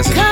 看。